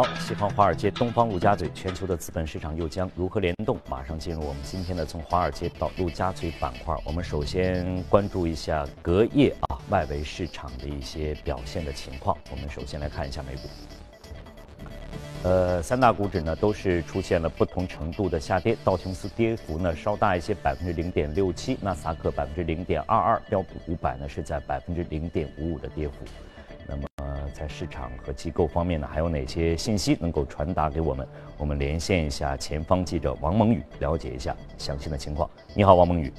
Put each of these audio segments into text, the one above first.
好，西方华尔街，东方陆家嘴，全球的资本市场又将如何联动？马上进入我们今天的从华尔街到陆家嘴板块。我们首先关注一下隔夜啊外围市场的一些表现的情况。我们首先来看一下美股。呃，三大股指呢都是出现了不同程度的下跌，道琼斯跌幅呢稍大一些，百分之零点六七；纳斯达克百分之零点二二；标普五百呢是在百分之零点五五的跌幅。那么。在市场和机构方面呢，还有哪些信息能够传达给我们？我们连线一下前方记者王蒙宇，了解一下详细的情况。你好，王蒙宇。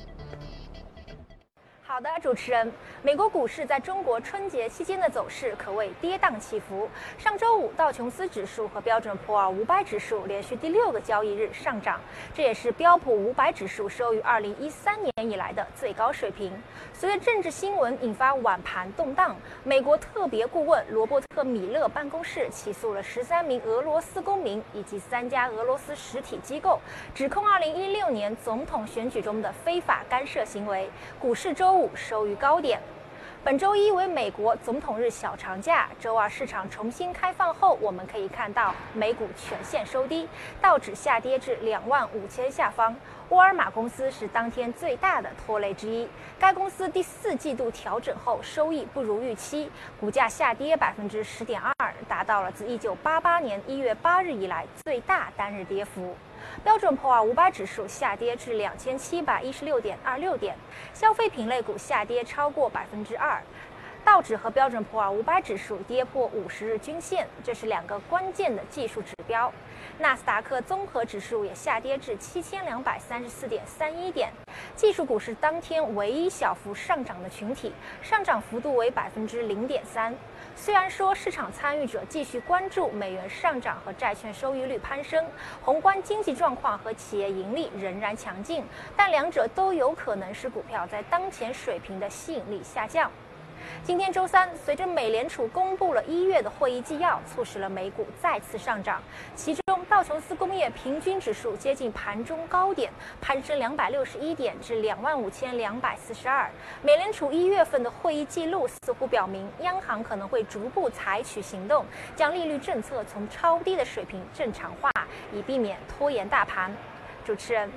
的，主持人，美国股市在中国春节期间的走势可谓跌宕起伏。上周五，道琼斯指数和标准普尔五百指数连续第六个交易日上涨，这也是标普五百指数收于二零一三年以来的最高水平。随着政治新闻引发晚盘动荡，美国特别顾问罗伯特·米勒办公室起诉了十三名俄罗斯公民以及三家俄罗斯实体机构，指控二零一六年总统选举中的非法干涉行为。股市周五。收于高点。本周一为美国总统日小长假，周二市场重新开放后，我们可以看到美股全线收低，道指下跌至两万五千下方。沃尔玛公司是当天最大的拖累之一，该公司第四季度调整后收益不如预期，股价下跌百分之十点二，达到了自一九八八年一月八日以来最大单日跌幅。标准普尔五百指数下跌至两千七百一十六点二六点，消费品类股下跌超过百分之二，道指和标准普尔五百指数跌破五十日均线，这是两个关键的技术指标。纳斯达克综合指数也下跌至七千两百三十四点三一点，技术股是当天唯一小幅上涨的群体，上涨幅度为百分之零点三。虽然说市场参与者继续关注美元上涨和债券收益率攀升，宏观经济状况和企业盈利仍然强劲，但两者都有可能使股票在当前水平的吸引力下降。今天周三，随着美联储公布了一月的会议纪要，促使了美股再次上涨。其中，道琼斯工业平均指数接近盘中高点，攀升两百六十一点至两万五千两百四十二。美联储一月份的会议记录似乎表明，央行可能会逐步采取行动，将利率政策从超低的水平正常化，以避免拖延大盘。主持人。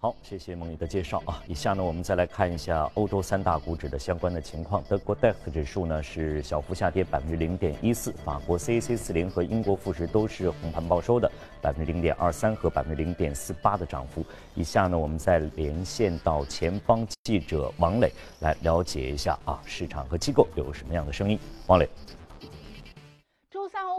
好，谢谢孟宇的介绍啊。以下呢，我们再来看一下欧洲三大股指的相关的情况。德国 DAX 指数呢是小幅下跌百分之零点一四，法国 CAC 四零和英国富时都是红盘报收的，百分之零点二三和百分之零点四八的涨幅。以下呢，我们再连线到前方记者王磊来了解一下啊，市场和机构有什么样的声音。王磊。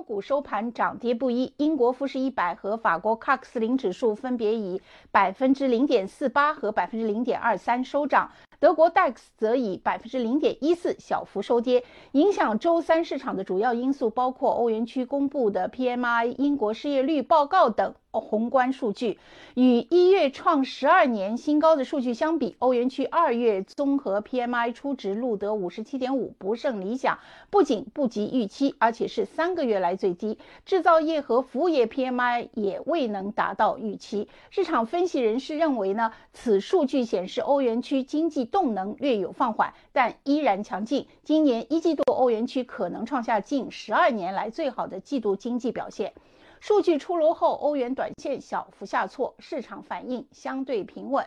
股收盘涨跌不一，英国富时一百和法国 cax 零指数分别以百分之零点四八和百分之零点二三收涨，德国 DAX 则以百分之零点一四小幅收跌。影响周三市场的主要因素包括欧元区公布的 PMI、英国失业率报告等。宏观数据与一月创十二年新高的数据相比，欧元区二月综合 PMI 初值录得五十七点五，不甚理想，不仅不及预期，而且是三个月来最低。制造业和服务业 PMI 也未能达到预期。市场分析人士认为呢，此数据显示欧元区经济动能略有放缓，但依然强劲。今年一季度欧元区可能创下近十二年来最好的季度经济表现。数据出炉后，欧元短线小幅下挫，市场反应相对平稳。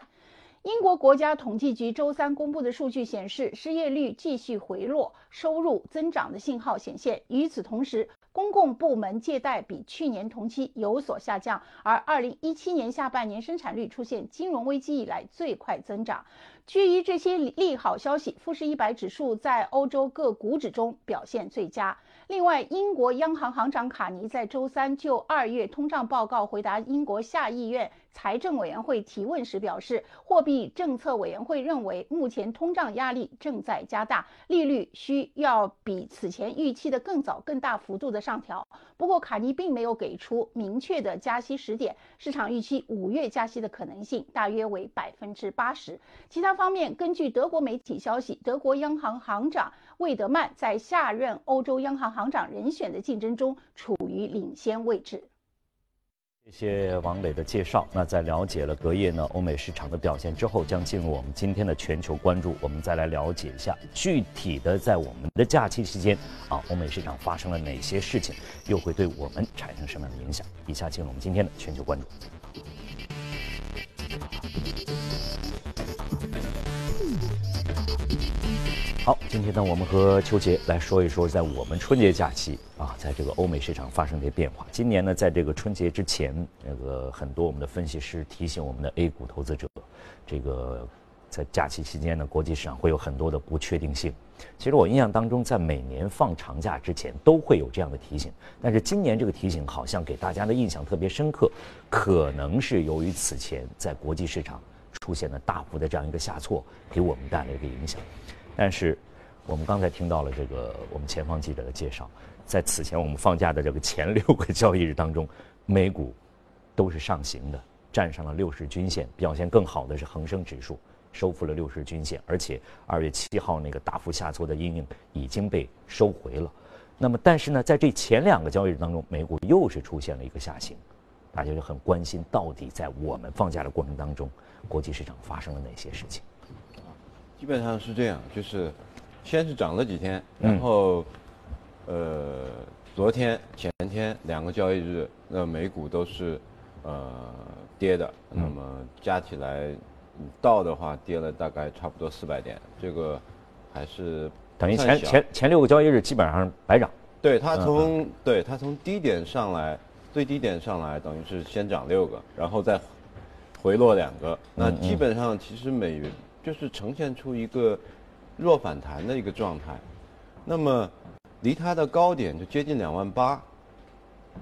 英国国家统计局周三公布的数据显示，失业率继续回落，收入增长的信号显现。与此同时，公共部门借贷比去年同期有所下降，而二零一七年下半年生产率出现金融危机以来最快增长。基于这些利好消息，富时一百指数在欧洲各股指中表现最佳。另外，英国央行行长卡尼在周三就二月通胀报告回答英国下议院。财政委员会提问时表示，货币政策委员会认为目前通胀压力正在加大，利率需要比此前预期的更早、更大幅度的上调。不过，卡尼并没有给出明确的加息时点，市场预期五月加息的可能性大约为百分之八十。其他方面，根据德国媒体消息，德国央行行长魏德曼在下任欧洲央行行长人选的竞争中处于领先位置。谢谢王磊的介绍。那在了解了隔夜呢欧美市场的表现之后，将进入我们今天的全球关注。我们再来了解一下具体的在我们的假期期间啊，欧美市场发生了哪些事情，又会对我们产生什么样的影响？以下进入我们今天的全球关注。好，今天呢，我们和邱杰来说一说，在我们春节假期啊，在这个欧美市场发生的变化。今年呢，在这个春节之前，那个很多我们的分析师提醒我们的 A 股投资者，这个在假期期间呢，国际市场会有很多的不确定性。其实我印象当中，在每年放长假之前都会有这样的提醒，但是今年这个提醒好像给大家的印象特别深刻，可能是由于此前在国际市场出现了大幅的这样一个下挫，给我们带来一个影响。但是，我们刚才听到了这个我们前方记者的介绍，在此前我们放假的这个前六个交易日当中，美股都是上行的，站上了六十均线。表现更好的是恒生指数，收复了六十均线，而且二月七号那个大幅下挫的阴影已经被收回了。那么，但是呢，在这前两个交易日当中，美股又是出现了一个下行，大家就很关心，到底在我们放假的过程当中，国际市场发生了哪些事情？基本上是这样，就是先是涨了几天，然后呃，昨天、前天两个交易日，那美股都是呃跌的，那么加起来到的话跌了大概差不多四百点，这个还是等于前前前六个交易日基本上白涨。对它从对它从低点上来，最低点上来等于是先涨六个，然后再回落两个，那基本上其实美元。就是呈现出一个弱反弹的一个状态，那么离它的高点就接近两万八，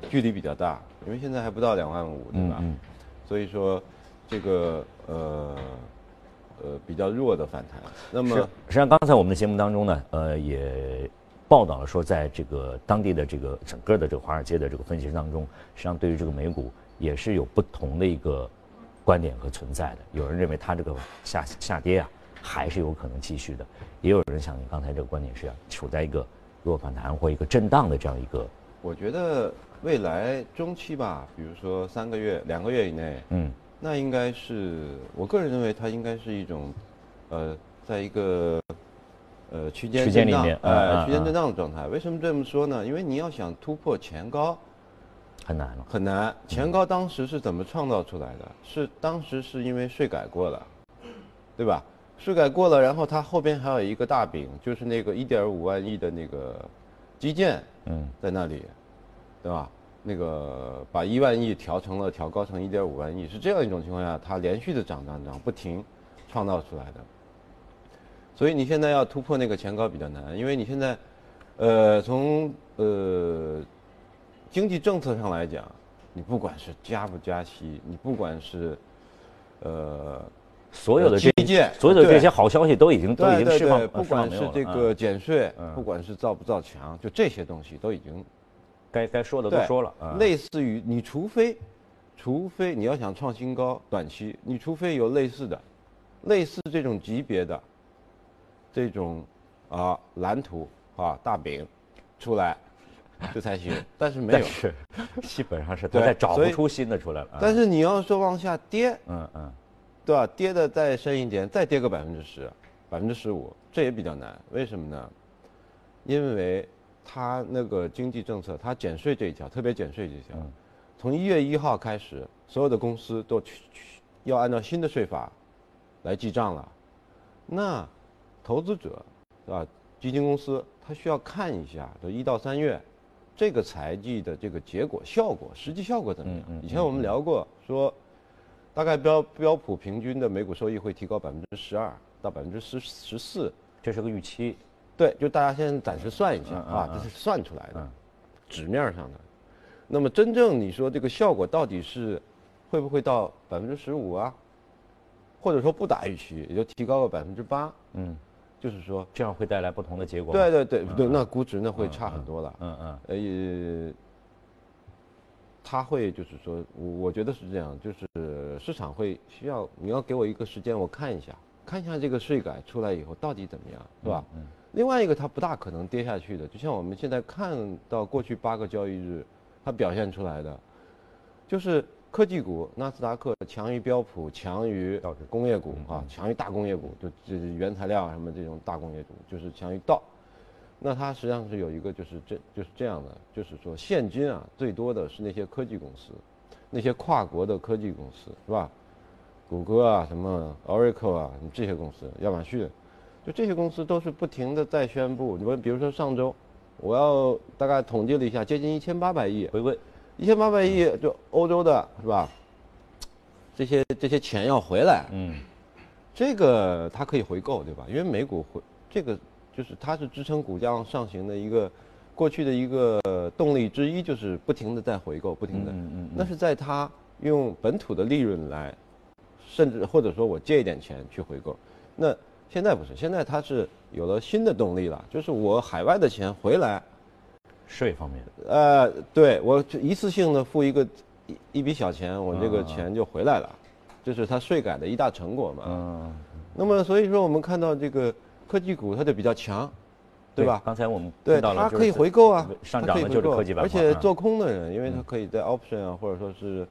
距离比较大，因为现在还不到两万五，对吧？所以说这个呃呃比较弱的反弹。那么实际上刚才我们的节目当中呢，呃也报道了说，在这个当地的这个整个的这个华尔街的这个分析师当中，实际上对于这个美股也是有不同的一个。观点和存在的，有人认为它这个下下跌啊，还是有可能继续的，也有人像你刚才这个观点是要处在一个弱反弹或一个震荡的这样一个。我觉得未来中期吧，比如说三个月、两个月以内，嗯，那应该是我个人认为它应该是一种，呃，在一个呃区间区间里面，呃区间震荡的状态。为什么这么说呢？因为你要想突破前高。很难了，很难。前高当时是怎么创造出来的？是当时是因为税改过了，对吧？税改过了，然后它后边还有一个大饼，就是那个一点五万亿的那个基建，嗯，在那里，对吧？那个把一万亿调成了调高成一点五万亿，是这样一种情况下，它连续的涨涨涨不停，创造出来的。所以你现在要突破那个前高比较难，因为你现在，呃，从呃。经济政策上来讲，你不管是加不加息，你不管是，呃，所有的基建，所有的这些好消息都已经都已经释放，不管是这个减税，不管是造不造墙，就这些东西都已经该该说的都说了。类似于你除非，除非你要想创新高，短期你除非有类似的，类似这种级别的，这种啊蓝图啊大饼出来。这才行，但是没有，是 基本上是都在找不出新的出来了。但是你要说往下跌，嗯嗯，对吧？跌的再深一点，再跌个百分之十、百分之十五，这也比较难。为什么呢？因为它那个经济政策，它减税这一条，特别减税这一条，从一月一号开始，所有的公司都去去要按照新的税法来记账了。那投资者，对吧？基金公司他需要看一下，就一到三月。这个财季的这个结果效果，实际效果怎么样？以前我们聊过，说大概标标普平均的每股收益会提高百分之十二到百分之十十四，这是个预期。对，就大家先暂时算一下啊，这是算出来的，纸面上的。那么真正你说这个效果到底是会不会到百分之十五啊？或者说不达预期，也就提高个百分之八？嗯。就是说，这样会带来不同的结果。对对对对，那估值那会差很多了。嗯嗯。呃，他会就是说，我我觉得是这样，就是市场会需要你要给我一个时间，我看一下，看一下这个税改出来以后到底怎么样，是吧？嗯。另外一个，它不大可能跌下去的，就像我们现在看到过去八个交易日，它表现出来的，就是科技股，纳斯达克强于标普，强于工业股啊，强于大工业股，就就是原材料什么这种大工业股，就是强于道。那它实际上是有一个就是这就是这样的，就是说现金啊最多的是那些科技公司，那些跨国的科技公司是吧？谷歌啊，什么 Oracle 啊，这些公司，亚马逊，就这些公司都是不停的在宣布。你们，比如说上周，我要大概统计了一下，接近一千八百亿回归，一千八百亿就欧洲的是吧？这些这些钱要回来，嗯，这个它可以回购对吧？因为美股回这个。就是它是支撑股价上行的一个过去的一个动力之一，就是不停的在回购，不停的。嗯嗯。那是在它用本土的利润来，甚至或者说我借一点钱去回购。那现在不是，现在它是有了新的动力了，就是我海外的钱回来，税方面。呃，对我一次性的付一个一一笔小钱，我这个钱就回来了，这是它税改的一大成果嘛。嗯。那么所以说我们看到这个。科技股它就比较强，对吧？刚才我们对它可以回购啊，上涨的就是科技板块而且做空的人，因为它可以在 option 啊，或者说是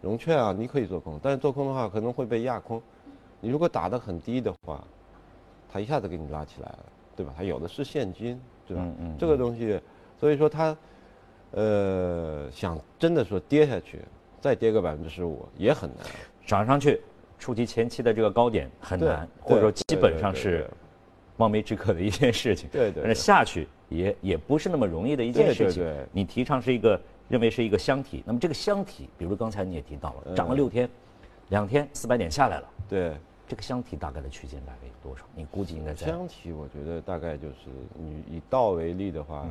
融券啊，你可以做空，但是做空的话可能会被压空。你如果打得很低的话，它一下子给你拉起来了，对吧？它有的是现金，对吧？这个东西，所以说它呃想真的说跌下去，再跌个百分之十五也很难，涨上去触及前期的这个高点很难，或者说基本上是。望梅止渴的一件事情，对对，但是下去也也不是那么容易的一件事情。对对，你提倡是一个认为是一个箱体，那么这个箱体，比如刚才你也提到了，涨了六天，两天四百点下来了。对，这个箱体大概的区间大概有多少？你估计应该在箱体，我觉得大概就是你以道为例的话。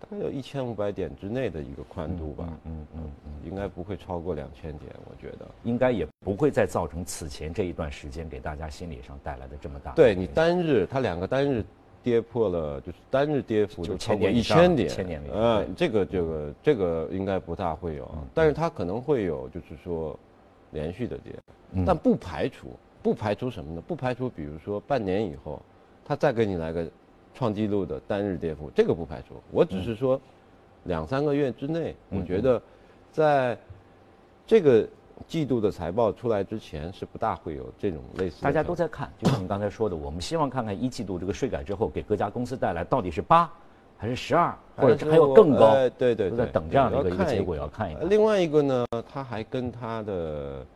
大概有一千五百点之内的一个宽度吧，嗯嗯嗯，应该不会超过两千点，我觉得应该也不会再造成此前这一段时间给大家心理上带来的这么大。对你单日，它两个单日跌破了，就是单日跌幅就超过一千点，千点嗯，这个这个这个应该不大会有，但是它可能会有，就是说连续的跌，但不排除不排除什么呢？不排除比如说半年以后，它再给你来个。创纪录的单日跌幅，这个不排除。我只是说，两三个月之内，我觉得，在这个季度的财报出来之前，是不大会有这种类似。大家都在看，就像你刚才说的，我们希望看看一季度这个税改之后给各家公司带来到底是八还是十二，或者还有更高。对对，都在等这样的一个结果，要看一看。另外一个呢，它还跟它的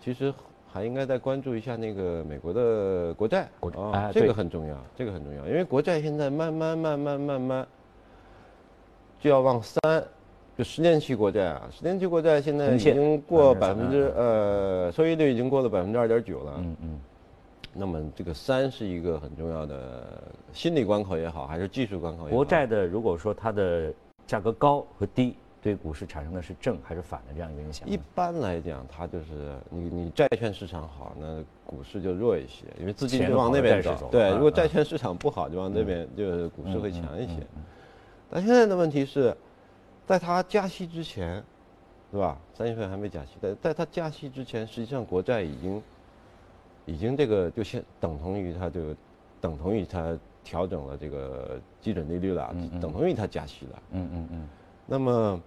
其实。还应该再关注一下那个美国的国债，啊，这个很重要，这个很重要，因为国债现在慢慢慢慢慢慢就要往三，就十年期国债啊，十年期国债现在已经过百分之呃，收益率已经过了百分之二点九了，嗯嗯，那么这个三是一个很重要的心理关口也好，还是技术关口也好，国债的如果说它的价格高和低。对股市产生的是正还是反的这样一个影响？一般来讲，它就是你你债券市场好，那股市就弱一些，因为资金就往那边走。对，如果债券市场不好，就往那边，就是股市会强一些。但现在的问题是，在它加息之前，是吧？三月份还没加息，在在它加息之前，实际上国债已经已经这个就先等同于它就等同于它调整了这个基准利率了，等同于它加息了。嗯嗯嗯。那么。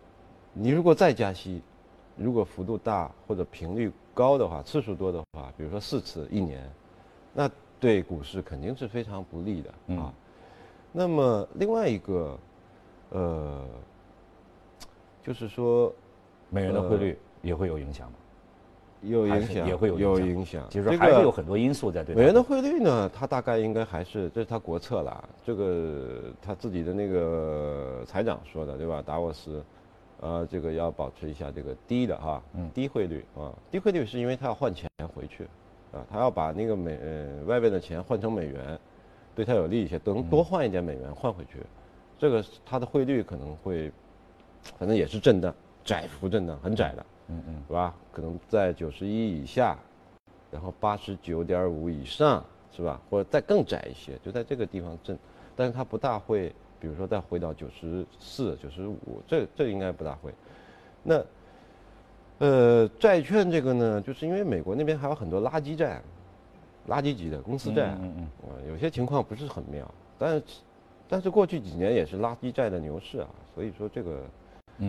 你如果再加息，如果幅度大或者频率高的话，次数多的话，比如说四次一年，那对股市肯定是非常不利的啊。那么另外一个，呃，就是说，美元的汇率也会有影响吗？有影响，也会有有影响。其实还是有很多因素在对。美元的汇率呢，它大概应该还是这是它国策了，这个他自己的那个财长说的对吧？达沃斯。呃，这个要保持一下这个低的哈，低汇率啊，低汇率是因为他要换钱回去，啊，他要把那个美呃外边的钱换成美元，对他有利一些，等多换一点美元换回去，这个它的汇率可能会，反正也是震荡，窄幅震荡，很窄的，嗯嗯，是吧？可能在九十一以下，然后八十九点五以上，是吧？或者再更窄一些，就在这个地方震，但是它不大会。比如说再回到九十四、九十五，这这应该不大会。那呃，债券这个呢，就是因为美国那边还有很多垃圾债，垃圾级的公司债，嗯嗯，啊，有些情况不是很妙。但是但是过去几年也是垃圾债的牛市啊，所以说这个，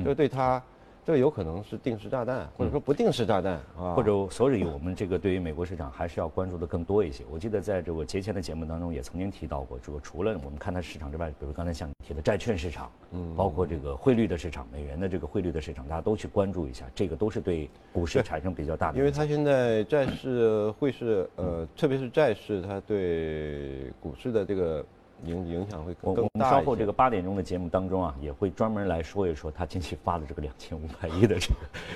就对它这有可能是定时炸弹，或者说不定时炸弹啊，或者所以，我们这个对于美国市场还是要关注的更多一些。我记得在这个节前的节目当中也曾经提到过，这个除了我们看它市场之外，比如刚才像你提的债券市场，嗯，包括这个汇率的市场，美元的这个汇率的市场，大家都去关注一下，这个都是对股市产生比较大的。因为它现在债市、汇市，呃，特别是债市，它对股市的这个。影影响会更大我们稍后这个八点钟的节目当中啊，也会专门来说一说他近期发的这个两千五百亿的这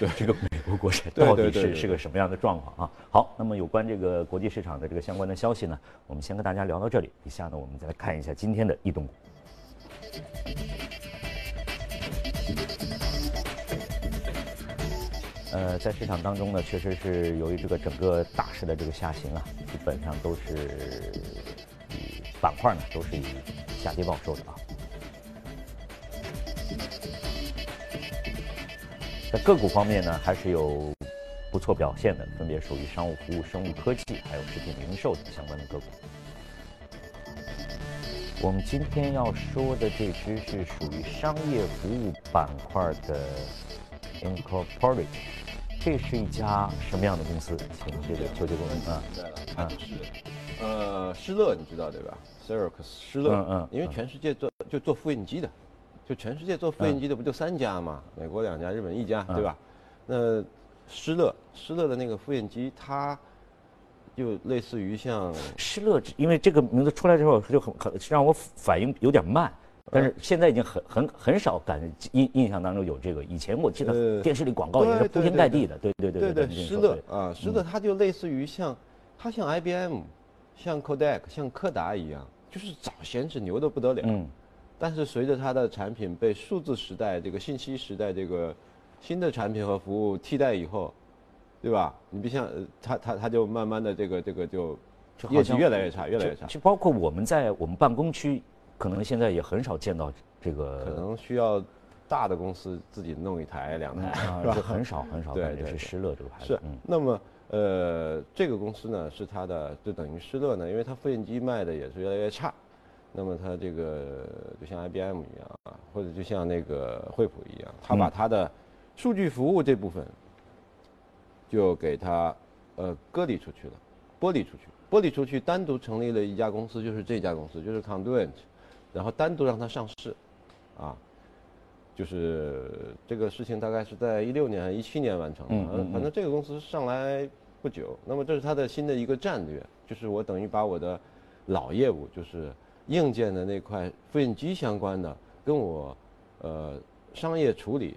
个 这个美国国债到底是是个什么样的状况啊？好，那么有关这个国际市场的这个相关的消息呢，我们先跟大家聊到这里。以下呢，我们再来看一下今天的异动股。呃，在市场当中呢，确实是由于这个整个大势的这个下行啊，基本上都是。板块呢都是以下跌报收的啊，在个股方面呢还是有不错表现的，分别属于商务服务、生物科技还有食品零售等相关的个股。我们今天要说的这只是属于商业服务板块的 Incorporate，这是一家什么样的公司？请这个邱杰公啊，对了，啊是。呃，施乐你知道对吧 s e r i c 施乐，嗯嗯，因为全世界做就做复印机的，就全世界做复印机的不就三家嘛？美国两家，日本一家，对吧？那施乐，施乐的那个复印机，它就类似于像施乐，因为这个名字出来之后就很很让我反应有点慢，但是现在已经很很很少感印印象当中有这个，以前我记得电视里广告也是铺天盖地的，对对对对对，施乐啊，施乐它就类似于像它像 IBM。像 Kodak、像柯达一样，就是早先是牛的不得了，嗯，但是随着它的产品被数字时代、这个信息时代这个新的产品和服务替代以后，对吧？你别像它，它它就慢慢的这个这个就业绩越来越差，越来越差。就包括我们在我们办公区，可能现在也很少见到这个。可能需要大的公司自己弄一台两台，是吧？很少很少，对，是施乐这个牌子。是，那么。呃，这个公司呢是它的，就等于施乐呢，因为它复印机卖的也是越来越差，那么它这个就像 IBM 一样啊，或者就像那个惠普一样，它把它的数据服务这部分就给它呃割离出去了，剥离出去，剥离出去，单独成立了一家公司，就是这家公司，就是 Conduent，然后单独让它上市，啊，就是这个事情大概是在一六年还是一七年完成的，嗯反正这个公司上来。不久，那么这是它的新的一个战略，就是我等于把我的老业务，就是硬件的那块复印机相关的，跟我呃商业处理，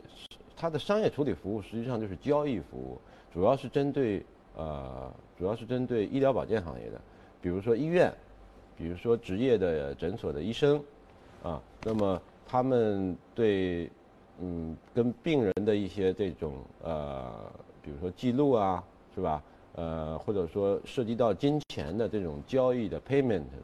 它的商业处理服务实际上就是交易服务，主要是针对呃主要是针对医疗保健行业的，比如说医院，比如说职业的诊所的医生，啊，那么他们对嗯跟病人的一些这种呃比如说记录啊，是吧？呃，或者说涉及到金钱的这种交易的 payment 的，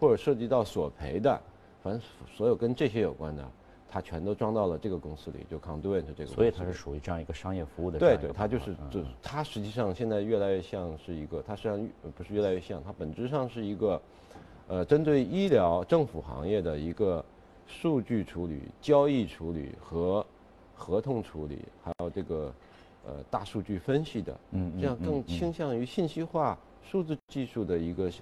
或者涉及到索赔的，反正所有跟这些有关的，它全都装到了这个公司里，就 Conduent 这个。所以它是属于这样一个商业服务的。对对，它就是，就它实际上现在越来越像是一个，它实际上不是越来越像，它本质上是一个，呃，针对医疗、政府行业的一个数据处理、交易处理和合同处理，还有这个。呃，大数据分析的，嗯，这样更倾向于信息化、数字技术的一个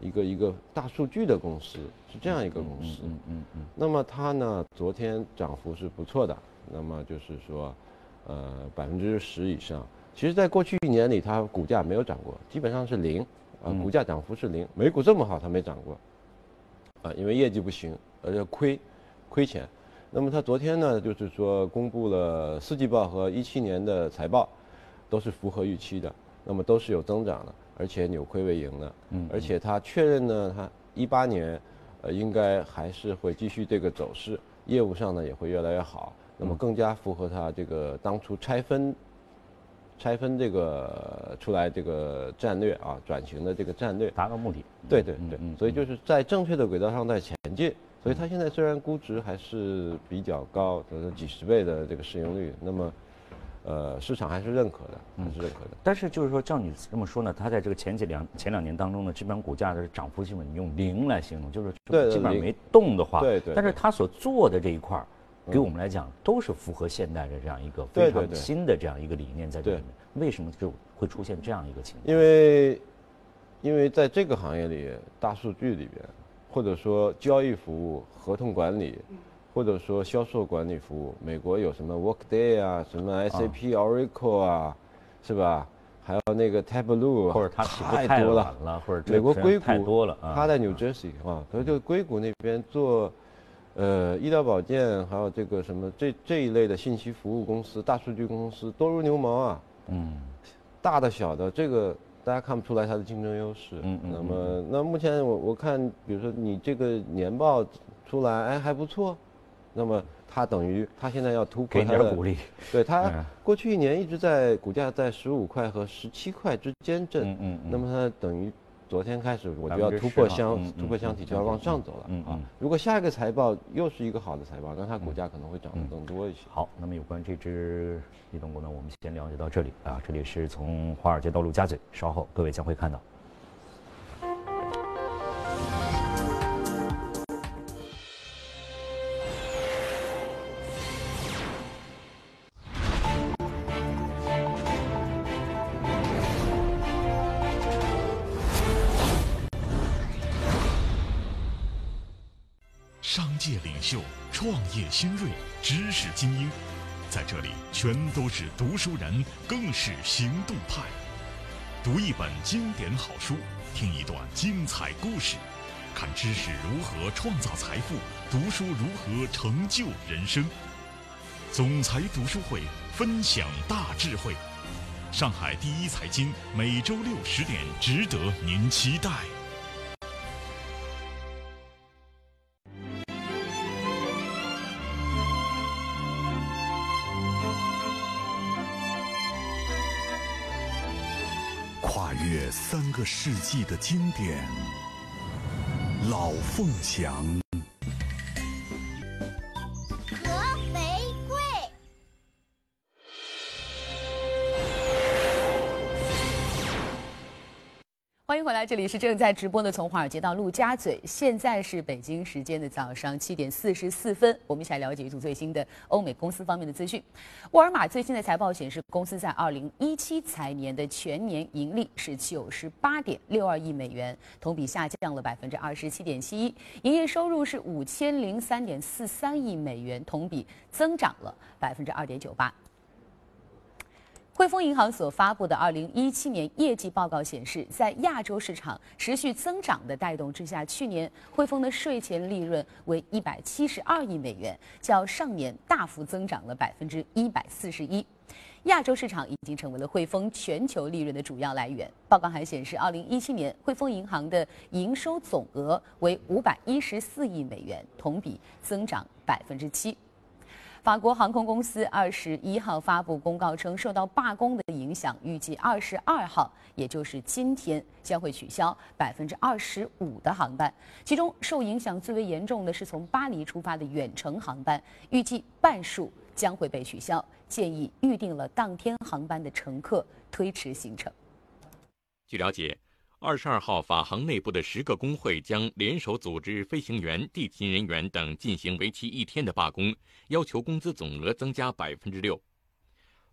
一个一个大数据的公司，是这样一个公司。嗯嗯嗯。那么它呢，昨天涨幅是不错的，那么就是说，呃，百分之十以上。其实，在过去一年里，它股价没有涨过，基本上是零，啊，股价涨幅是零。美股这么好，它没涨过，啊，因为业绩不行，而且亏，亏钱。那么他昨天呢，就是说公布了四季报和一七年的财报，都是符合预期的，那么都是有增长的，而且扭亏为盈的。嗯。而且他确认呢，他一八年，呃，应该还是会继续这个走势，业务上呢也会越来越好，那么更加符合他这个当初拆分，拆分这个出来这个战略啊，转型的这个战略，达到目的。对对对。所以就是在正确的轨道上在前进。所以它现在虽然估值还是比较高，就是几十倍的这个市盈率，那么，呃，市场还是认可的，还是认可的。但是就是说，照你这么说呢，它在这个前几两前两年当中呢，基本上股价的涨幅基本用零来形容，就是基本上没动的话。对对。但是它所做的这一块儿，给我们来讲都是符合现代的这样一个非常新的这样一个理念在这里面。为什么就会出现这样一个情况？因为，因为在这个行业里，大数据里边，或者说交易服务、合同管理，或者说销售管理服务，美国有什么 Workday 啊，什么 SAP、Oracle 啊，是吧？还有那个 Tableau，或者它太多了，或者美国硅谷太多了，他在 New Jersey 啊，所以就硅谷那边做。呃，医疗保健还有这个什么这这一类的信息服务公司、大数据公司多如牛毛啊。嗯，大的小的，这个大家看不出来它的竞争优势。嗯嗯。那么，那目前我我看，比如说你这个年报出来，哎还不错，那么它等于它现在要突破它的鼓励。对它过去一年一直在股价在十五块和十七块之间震。嗯嗯。那么它等于。昨天开始我就要突破箱突破箱体就要往上走了啊！如果下一个财报又是一个好的财报，那它股价可能会涨得更多一些。好，那么有关这只移动股呢，我们先了解到这里啊。这里是从华尔街到陆家嘴，稍后各位将会看到。新锐，知识精英，在这里全都是读书人，更是行动派。读一本经典好书，听一段精彩故事，看知识如何创造财富，读书如何成就人生。总裁读书会分享大智慧，上海第一财经每周六十点，值得您期待。三个世纪的经典，老凤祥。这里是正在直播的，从华尔街到陆家嘴，现在是北京时间的早上七点四十四分，我们一起来了解一组最新的欧美公司方面的资讯。沃尔玛最新的财报显示，公司在二零一七财年的全年盈利是九十八点六二亿美元，同比下降了百分之二十七点七一，营业收入是五千零三点四三亿美元，同比增长了百分之二点九八。汇丰银行所发布的2017年业绩报告显示，在亚洲市场持续增长的带动之下，去年汇丰的税前利润为172亿美元，较上年大幅增长了141%。亚洲市场已经成为了汇丰全球利润的主要来源。报告还显示，2017年汇丰银行的营收总额为514亿美元，同比增长7%。法国航空公司二十一号发布公告称，受到罢工的影响，预计二十二号，也就是今天，将会取消百分之二十五的航班。其中受影响最为严重的是从巴黎出发的远程航班，预计半数将会被取消。建议预定了当天航班的乘客推迟行程。据了解。二十二号，法航内部的十个工会将联手组织飞行员、地勤人员等进行为期一天的罢工，要求工资总额增加百分之六。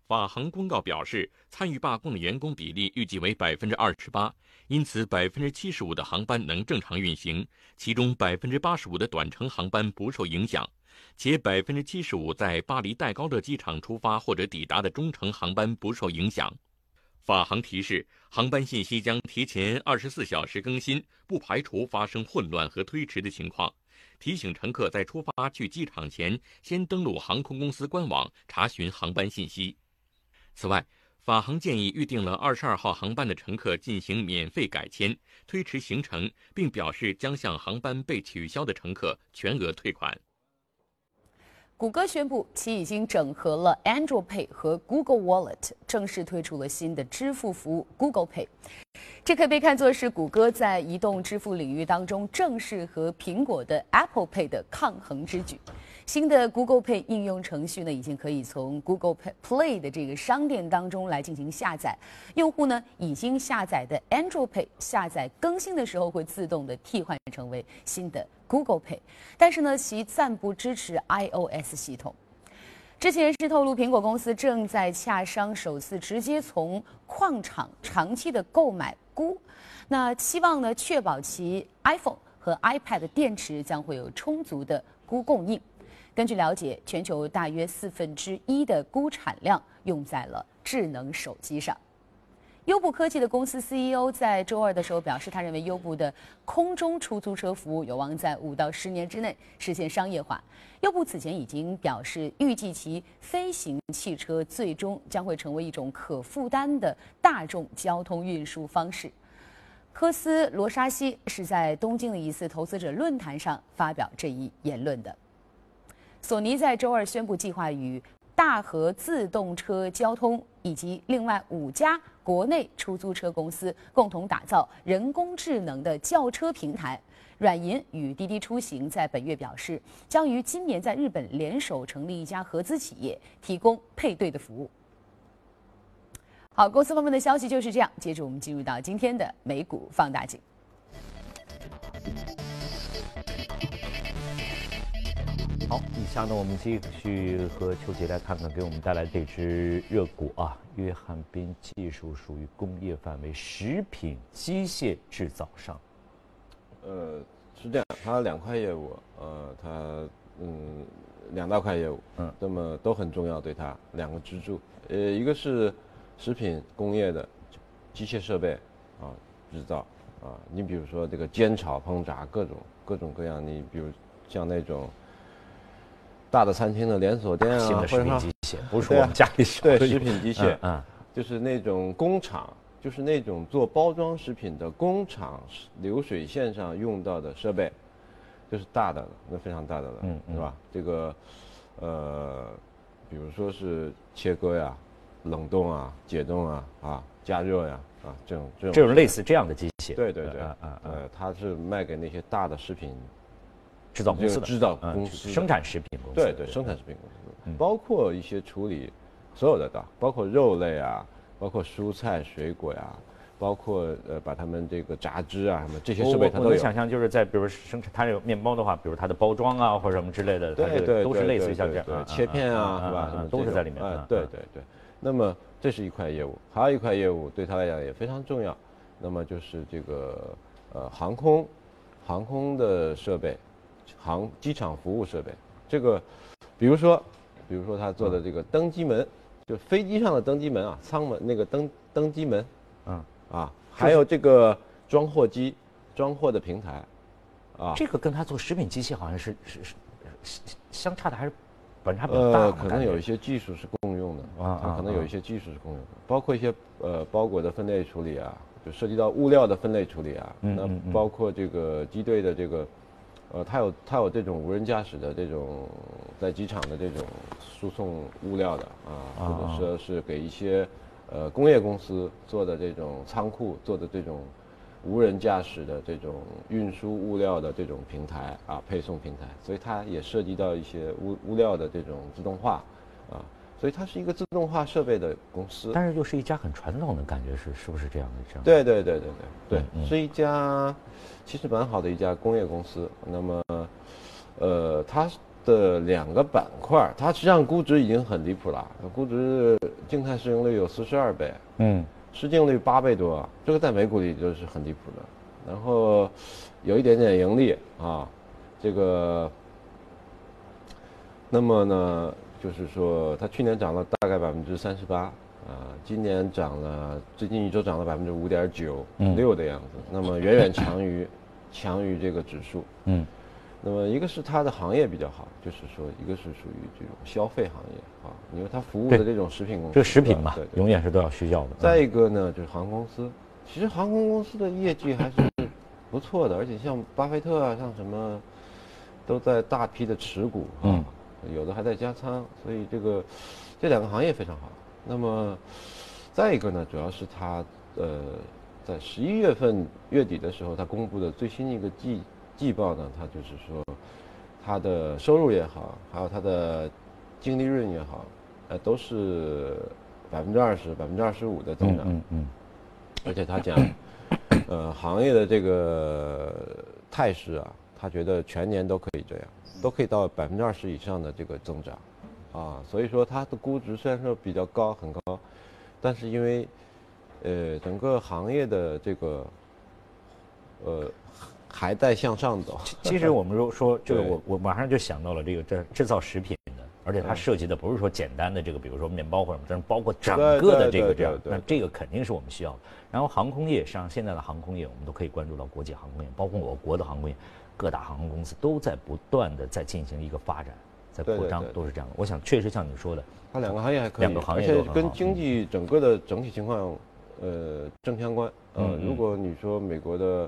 法航公告表示，参与罢工的员工比例预计为百分之二十八，因此百分之七十五的航班能正常运行，其中百分之八十五的短程航班不受影响，且百分之七十五在巴黎戴高乐机场出发或者抵达的中程航班不受影响。法航提示，航班信息将提前二十四小时更新，不排除发生混乱和推迟的情况。提醒乘客在出发去机场前，先登录航空公司官网查询航班信息。此外，法航建议预订了二十二号航班的乘客进行免费改签、推迟行程，并表示将向航班被取消的乘客全额退款。谷歌宣布，其已经整合了 Android Pay 和 Google Wallet，正式推出了新的支付服务 Google Pay。这可以被看作是谷歌在移动支付领域当中正式和苹果的 Apple Pay 的抗衡之举。新的 Google Pay 应用程序呢，已经可以从 Google Play 的这个商店当中来进行下载。用户呢，已经下载的 Android Pay 下载更新的时候会自动的替换成为新的 Google Pay，但是呢，其暂不支持 iOS 系统。知情人士透露，苹果公司正在洽商首次直接从矿场长期的购买钴，那期望呢确保其 iPhone 和 iPad 电池将会有充足的钴供应。根据了解，全球大约四分之一的钴产量用在了智能手机上。优步科技的公司 CEO 在周二的时候表示，他认为优步的空中出租车服务有望在五到十年之内实现商业化。优步此前已经表示，预计其飞行汽车最终将会成为一种可负担的大众交通运输方式。科斯罗沙西是在东京的一次投资者论坛上发表这一言论的。索尼在周二宣布，计划与大和自动车交通以及另外五家国内出租车公司共同打造人工智能的轿车平台。软银与滴滴出行在本月表示，将于今年在日本联手成立一家合资企业，提供配对的服务。好，公司方面的消息就是这样。接着我们进入到今天的美股放大镜。好，以下呢，我们继续和邱杰来看看给我们带来这支热股啊，约翰宾技术属于工业范围，食品机械制造商。呃，是这样，它两块业务，呃，它嗯两大块业务，嗯，那么都很重要，对它两个支柱，呃，一个是食品工业的机械设备啊制造啊，你比如说这个煎炒烹炸各种各种各样，你比如像那种。大的餐厅的连锁店啊，或者说机械，不是我们家里对食品机械，嗯，就是那种工厂，就是那种做包装食品的工厂流水线上用到的设备，就是大的，那非常大的了，嗯，是吧？这个，呃，比如说是切割呀、冷冻啊、解冻啊、啊加热呀、啊这种这种这种类似这样的机器，对对对，啊啊，呃，它是卖给那些大的食品。制造公司的制造公司生产食品公司对对生产食品公司，包括一些处理所有的的，包括肉类啊，包括蔬菜水果呀，包括呃把它们这个榨汁啊什么这些设备它都有。我能想象就是在比如生产它有面包的话，比如它的包装啊或者什么之类的，对对都是类似于像这样切片啊是吧？都是在里面。对对对。那么这是一块业务，还有一块业务对他来讲也非常重要，那么就是这个呃航空航空的设备。航机场服务设备，这个，比如说，比如说他做的这个登机门，就飞机上的登机门啊，舱门那个登登机门，嗯啊，还有这个装货机，装货的平台，啊，这个跟他做食品机械好像是是是相差的还是反差比较大。呃，可能有一些技术是共用的啊，可能有一些技术是共用的，包括一些呃包裹的分类处理啊，就涉及到物料的分类处理啊，那包括这个机队的这个。呃，它有它有这种无人驾驶的这种在机场的这种输送物料的啊，或者说是给一些呃工业公司做的这种仓库做的这种无人驾驶的这种运输物料的这种平台啊，配送平台，所以它也涉及到一些物物料的这种自动化啊。所以它是一个自动化设备的公司，但是又是一家很传统的感觉，是是不是这样的？这样对对对对对对，是一家其实蛮好的一家工业公司。那么，呃，它的两个板块，它实际上估值已经很离谱了，估值静态市盈率有四十二倍，嗯，市净率八倍多，这个在美股里就是很离谱的。然后有一点点盈利啊，这个，那么呢？就是说，它去年涨了大概百分之三十八，啊，今年涨了，最近一周涨了百分之五点九六的样子，那么远远强于，强于这个指数。嗯，那么一个是它的行业比较好，就是说一个是属于这种消费行业啊，因为它服务的这种食品公司，这个食品嘛，永远是都要需要的。再一个呢，就是航空公司，其实航空公司的业绩还是不错的，而且像巴菲特啊，像什么，都在大批的持股啊。有的还在加仓，所以这个这两个行业非常好。那么再一个呢，主要是它呃在十一月份月底的时候，它公布的最新一个季季报呢，它就是说它的收入也好，还有它的净利润也好，呃，都是百分之二十、百分之二十五的增长。嗯嗯。而且他讲，呃，行业的这个态势啊，他觉得全年都可以这样，都可以到百分之二十以上的这个增长，啊，所以说它的估值虽然说比较高，很高，但是因为，呃，整个行业的这个，呃。还在向上走。其实我们说说，就是我我马上就想到了这个制制造食品的，而且它涉及的不是说简单的这个，比如说面包或者什么，但是包括整个的这个这样。那这个肯定是我们需要的。然后航空业，实际上现在的航空业，我们都可以关注到国际航空业，包括我国的航空业，各大航空公司都在不断的在进行一个发展，在扩张，都是这样的。我想确实像你说的，它两个行业还可以，两个行业而且跟经济整个的整体情况，呃，正相关。嗯，如果你说美国的。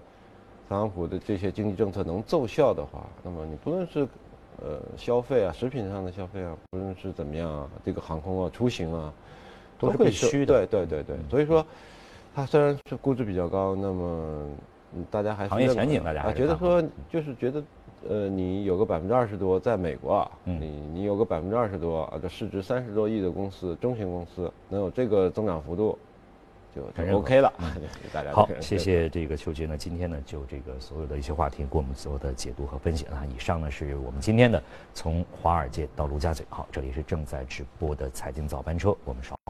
特朗普的这些经济政策能奏效的话，那么你不论是，呃，消费啊，食品上的消费啊，不论是怎么样啊，这个航空啊，出行啊，都是必须的。对对对对，所以说，它虽然是估值比较高，那么大家还是行业前景大家觉得说就是觉得，呃，你有个百分之二十多，在美国啊，你你有个百分之二十多啊，这市值三十多亿的公司，中型公司能有这个增长幅度。就 OK 了，大家好，谢谢这个秋菊呢，今天呢就这个所有的一些话题给我们做的解读和分析啊。以上呢是我们今天的从华尔街到陆家嘴，好，这里是正在直播的财经早班车，我们稍后。